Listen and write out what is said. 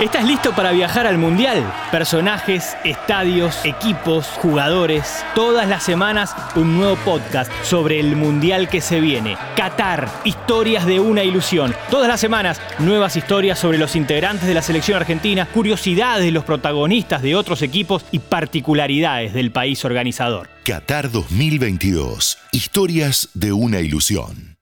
¿Estás listo para viajar al Mundial? Personajes, estadios, equipos, jugadores. Todas las semanas un nuevo podcast sobre el Mundial que se viene. Qatar, historias de una ilusión. Todas las semanas nuevas historias sobre los integrantes de la selección argentina, curiosidades de los protagonistas de otros equipos y particularidades del país organizador. Qatar 2022. Historias de una ilusión.